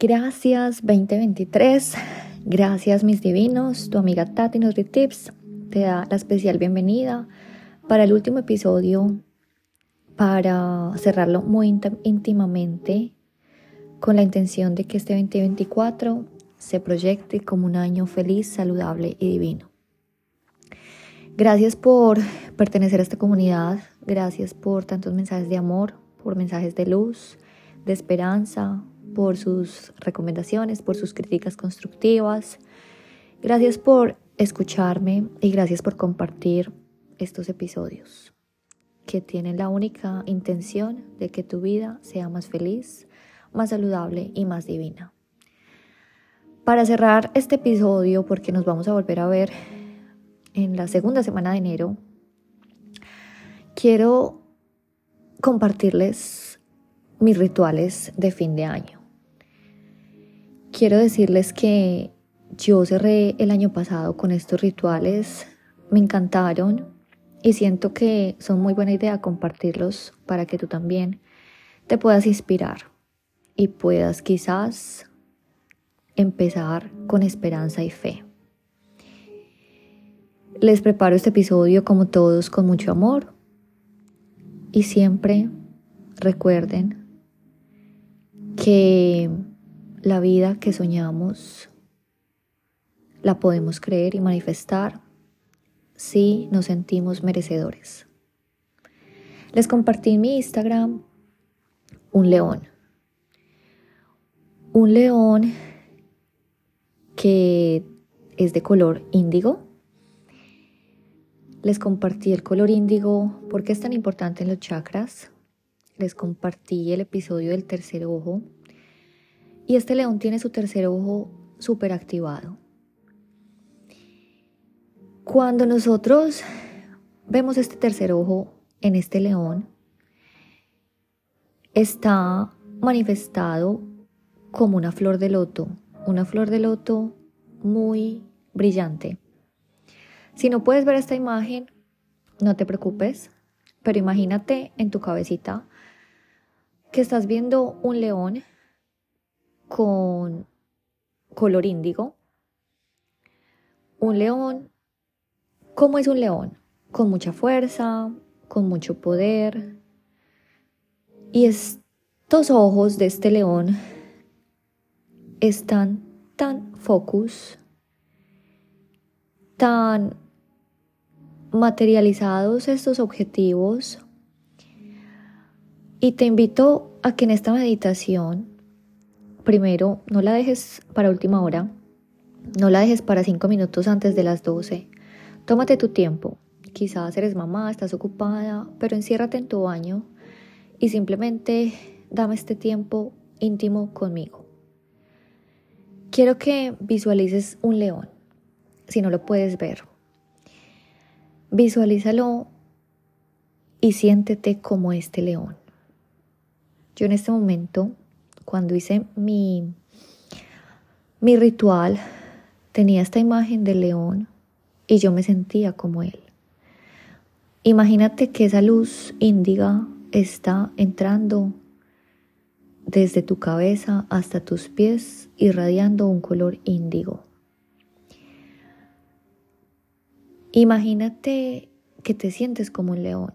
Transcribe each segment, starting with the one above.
Gracias 2023, gracias mis divinos, tu amiga Tati Tips. Te da la especial bienvenida para el último episodio, para cerrarlo muy íntimamente con la intención de que este 2024 se proyecte como un año feliz, saludable y divino. Gracias por pertenecer a esta comunidad, gracias por tantos mensajes de amor, por mensajes de luz, de esperanza, por sus recomendaciones, por sus críticas constructivas. Gracias por escucharme y gracias por compartir estos episodios que tienen la única intención de que tu vida sea más feliz, más saludable y más divina. Para cerrar este episodio, porque nos vamos a volver a ver en la segunda semana de enero, quiero compartirles mis rituales de fin de año quiero decirles que yo cerré el año pasado con estos rituales, me encantaron y siento que son muy buena idea compartirlos para que tú también te puedas inspirar y puedas quizás empezar con esperanza y fe. Les preparo este episodio como todos con mucho amor y siempre recuerden que la vida que soñamos la podemos creer y manifestar si nos sentimos merecedores. Les compartí en mi Instagram un león. Un león que es de color índigo. Les compartí el color índigo porque es tan importante en los chakras. Les compartí el episodio del tercer ojo y este león tiene su tercer ojo súper activado. Cuando nosotros vemos este tercer ojo en este león, está manifestado como una flor de loto, una flor de loto muy brillante. Si no puedes ver esta imagen, no te preocupes, pero imagínate en tu cabecita que estás viendo un león con color índigo. Un león, ¿cómo es un león? Con mucha fuerza, con mucho poder. Y estos ojos de este león están tan focus, tan materializados estos objetivos. Y te invito a que en esta meditación primero, no la dejes para última hora, no la dejes para cinco minutos antes de las 12. Tómate tu tiempo. Quizás eres mamá, estás ocupada, pero enciérrate en tu baño y simplemente dame este tiempo íntimo conmigo. Quiero que visualices un león, si no lo puedes ver. Visualízalo y siéntete como este león. Yo en este momento cuando hice mi, mi ritual, tenía esta imagen del león y yo me sentía como él. Imagínate que esa luz índiga está entrando desde tu cabeza hasta tus pies, irradiando un color índigo. Imagínate que te sientes como un león,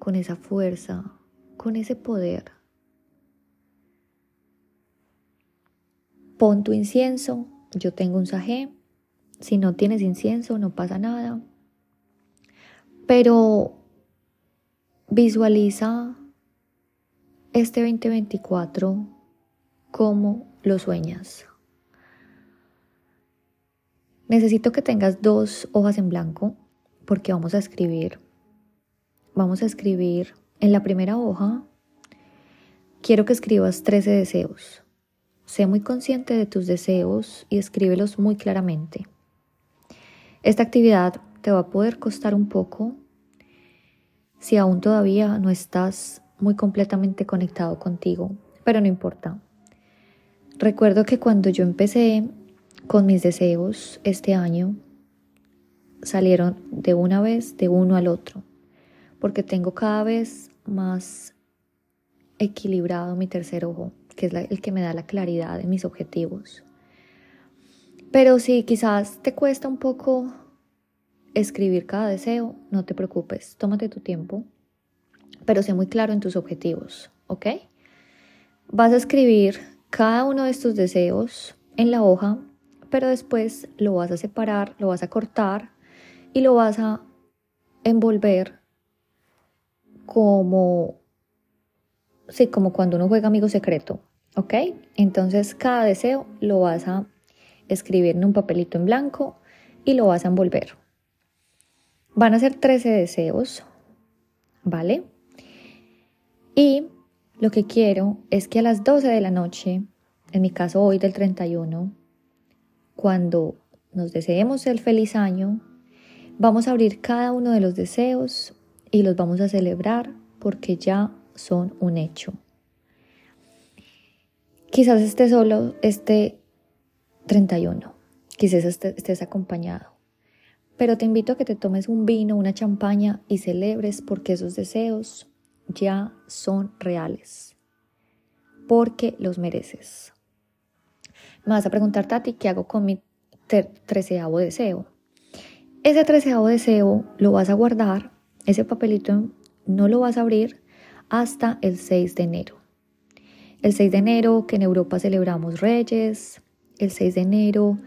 con esa fuerza, con ese poder. Pon tu incienso, yo tengo un sajé, si no tienes incienso no pasa nada, pero visualiza este 2024 como lo sueñas. Necesito que tengas dos hojas en blanco porque vamos a escribir. Vamos a escribir en la primera hoja. Quiero que escribas 13 deseos. Sé muy consciente de tus deseos y escríbelos muy claramente. Esta actividad te va a poder costar un poco si aún todavía no estás muy completamente conectado contigo, pero no importa. Recuerdo que cuando yo empecé con mis deseos este año, salieron de una vez de uno al otro, porque tengo cada vez más equilibrado mi tercer ojo. Que es el que me da la claridad de mis objetivos. Pero si quizás te cuesta un poco escribir cada deseo, no te preocupes, tómate tu tiempo, pero sé muy claro en tus objetivos, ¿ok? Vas a escribir cada uno de estos deseos en la hoja, pero después lo vas a separar, lo vas a cortar y lo vas a envolver como, sí, como cuando uno juega amigo secreto, ¿ok? Entonces cada deseo lo vas a escribir en un papelito en blanco y lo vas a envolver. Van a ser 13 deseos, ¿vale? Y lo que quiero es que a las 12 de la noche, en mi caso hoy del 31, cuando nos deseemos el feliz año, vamos a abrir cada uno de los deseos y los vamos a celebrar porque ya son un hecho. Quizás esté solo este 31, quizás estés acompañado, pero te invito a que te tomes un vino, una champaña y celebres porque esos deseos ya son reales, porque los mereces. Me vas a preguntar, Tati, ¿qué hago con mi treceavo deseo? Ese treceavo deseo lo vas a guardar, ese papelito no lo vas a abrir hasta el 6 de enero. El 6 de enero que en Europa celebramos Reyes, el 6 de enero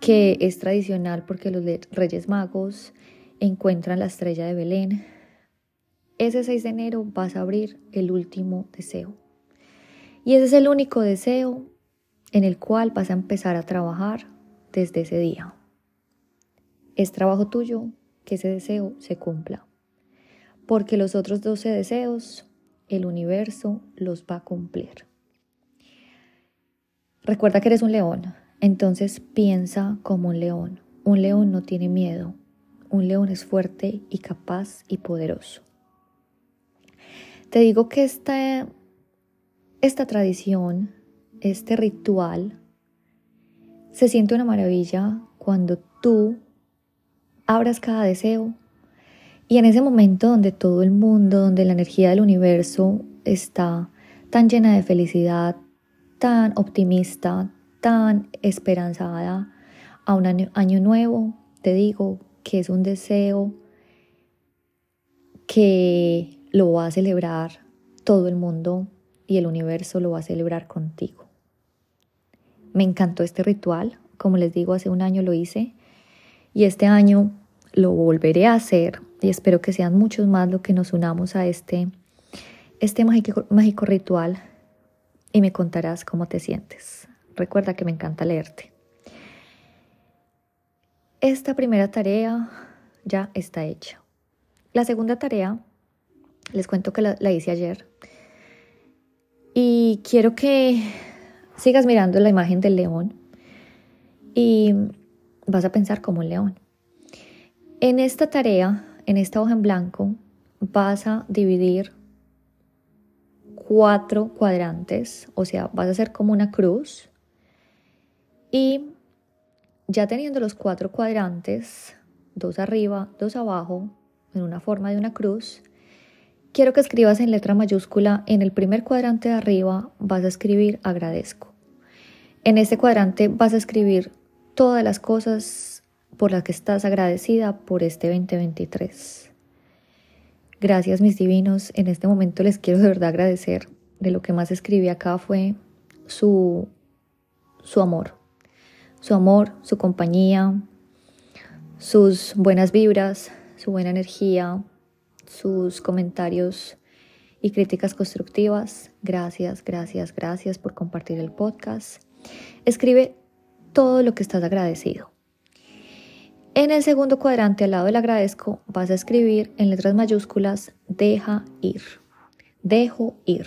que es tradicional porque los Reyes Magos encuentran la estrella de Belén. Ese 6 de enero vas a abrir el último deseo. Y ese es el único deseo en el cual vas a empezar a trabajar desde ese día. Es trabajo tuyo que ese deseo se cumpla, porque los otros 12 deseos el universo los va a cumplir. Recuerda que eres un león, entonces piensa como un león. Un león no tiene miedo, un león es fuerte y capaz y poderoso. Te digo que esta, esta tradición, este ritual, se siente una maravilla cuando tú abras cada deseo y en ese momento donde todo el mundo, donde la energía del universo está tan llena de felicidad, tan optimista, tan esperanzada a un año, nuevo, te digo que es un deseo que lo va a celebrar todo el mundo y el universo lo va a celebrar contigo. Me encantó este ritual, como les digo, hace un año lo hice y este año lo volveré a hacer y espero que sean muchos más los que nos unamos a este, este mágico, mágico ritual y me contarás cómo te sientes. Recuerda que me encanta leerte. Esta primera tarea ya está hecha. La segunda tarea les cuento que la, hice ayer. Y quiero que sigas mirando la imagen del león y vas a pensar como un león. En esta tarea, en esta hoja en blanco, vas a dividir cuatro cuadrantes, o sea, vas a hacer como una cruz. Y ya teniendo los cuatro cuadrantes, dos arriba, dos abajo, en una forma de una cruz, Quiero que escribas en letra mayúscula, en el primer cuadrante de arriba vas a escribir agradezco. En este cuadrante vas a escribir todas las cosas por las que estás agradecida por este 2023. Gracias mis divinos, en este momento les quiero de verdad agradecer. De lo que más escribí acá fue su, su amor, su amor, su compañía, sus buenas vibras, su buena energía, sus comentarios y críticas constructivas. Gracias, gracias, gracias por compartir el podcast. Escribe todo lo que estás agradecido. En el segundo cuadrante al lado del agradezco vas a escribir en letras mayúsculas deja ir. Dejo ir.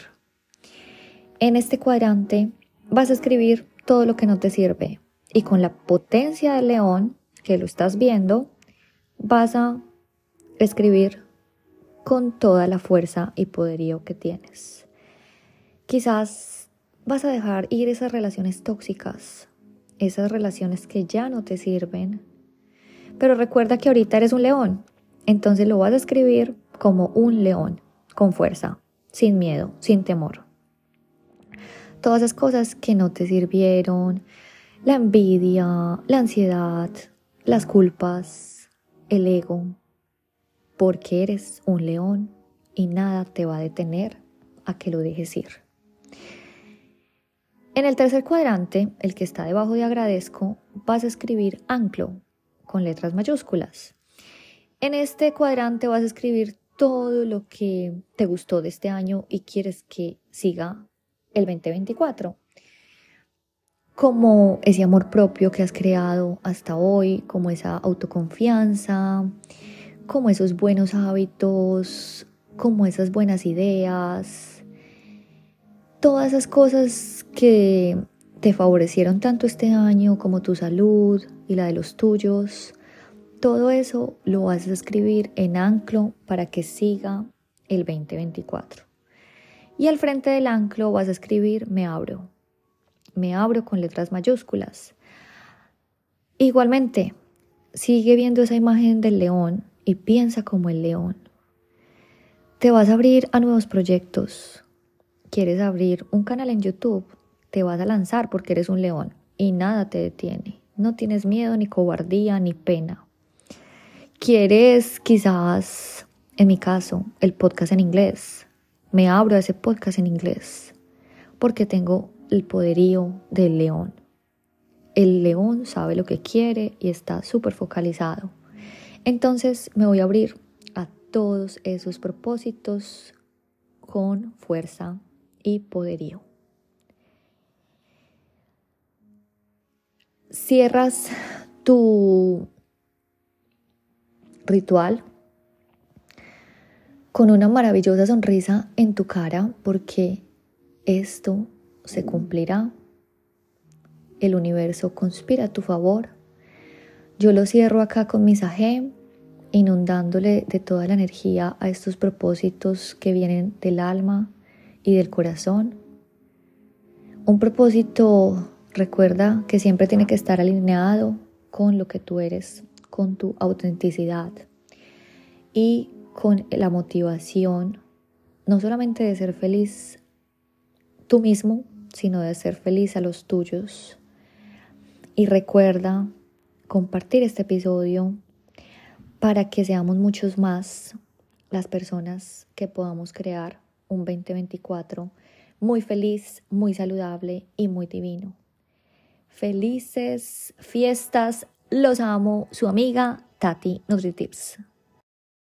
En este cuadrante vas a escribir todo lo que no te sirve y con la potencia del león que lo estás viendo vas a escribir con toda la fuerza y poderío que tienes. Quizás vas a dejar ir esas relaciones tóxicas, esas relaciones que ya no te sirven, pero recuerda que ahorita eres un león, entonces lo vas a escribir como un león, con fuerza, sin miedo, sin temor. todas esas cosas que no te sirvieron, la envidia, la ansiedad, las culpas, el ego, porque eres un león y nada te va a detener a que lo dejes ir. En el tercer cuadrante, el que está debajo de agradezco, vas a escribir anclo con letras mayúsculas. En este cuadrante vas a escribir todo lo que te gustó de este año y quieres que siga el 2024. Como ese amor propio que has creado hasta hoy, como esa autoconfianza, como esos buenos hábitos, como esas buenas ideas, todas esas cosas que te favorecieron tanto este año como tu salud y la de los tuyos. Todo eso lo vas a escribir en anclo para que siga el 2024. Y al frente del anclo vas a escribir me abro. Me abro con letras mayúsculas. Igualmente, sigue viendo esa imagen del león y piensa como el león. Te vas a abrir a nuevos proyectos. ¿Quieres abrir un canal en YouTube? Te vas a lanzar porque eres un león y nada te detiene. No tienes miedo, ni cobardía, ni pena. ¿Quieres quizás, en mi caso, el podcast en inglés? Me abro a ese podcast en inglés porque tengo el poderío del león. El león sabe lo que quiere y está súper focalizado. Entonces me voy a abrir a todos esos propósitos con fuerza y poderío. Cierras tu ritual con una maravillosa sonrisa en tu cara porque esto se cumplirá. El universo conspira a tu favor yo lo cierro acá con mi sajem, inundándole de toda la energía a estos propósitos que vienen del alma y del corazón. Un propósito, recuerda que siempre tiene que estar alineado con lo que tú eres, con tu autenticidad y con la motivación, no solamente de ser feliz tú mismo, sino de ser feliz a los tuyos. Y recuerda compartir este episodio para que seamos muchos más las personas que podamos crear un 2024 muy feliz, muy saludable y muy divino. Felices fiestas, los amo, su amiga Tati NutriTips.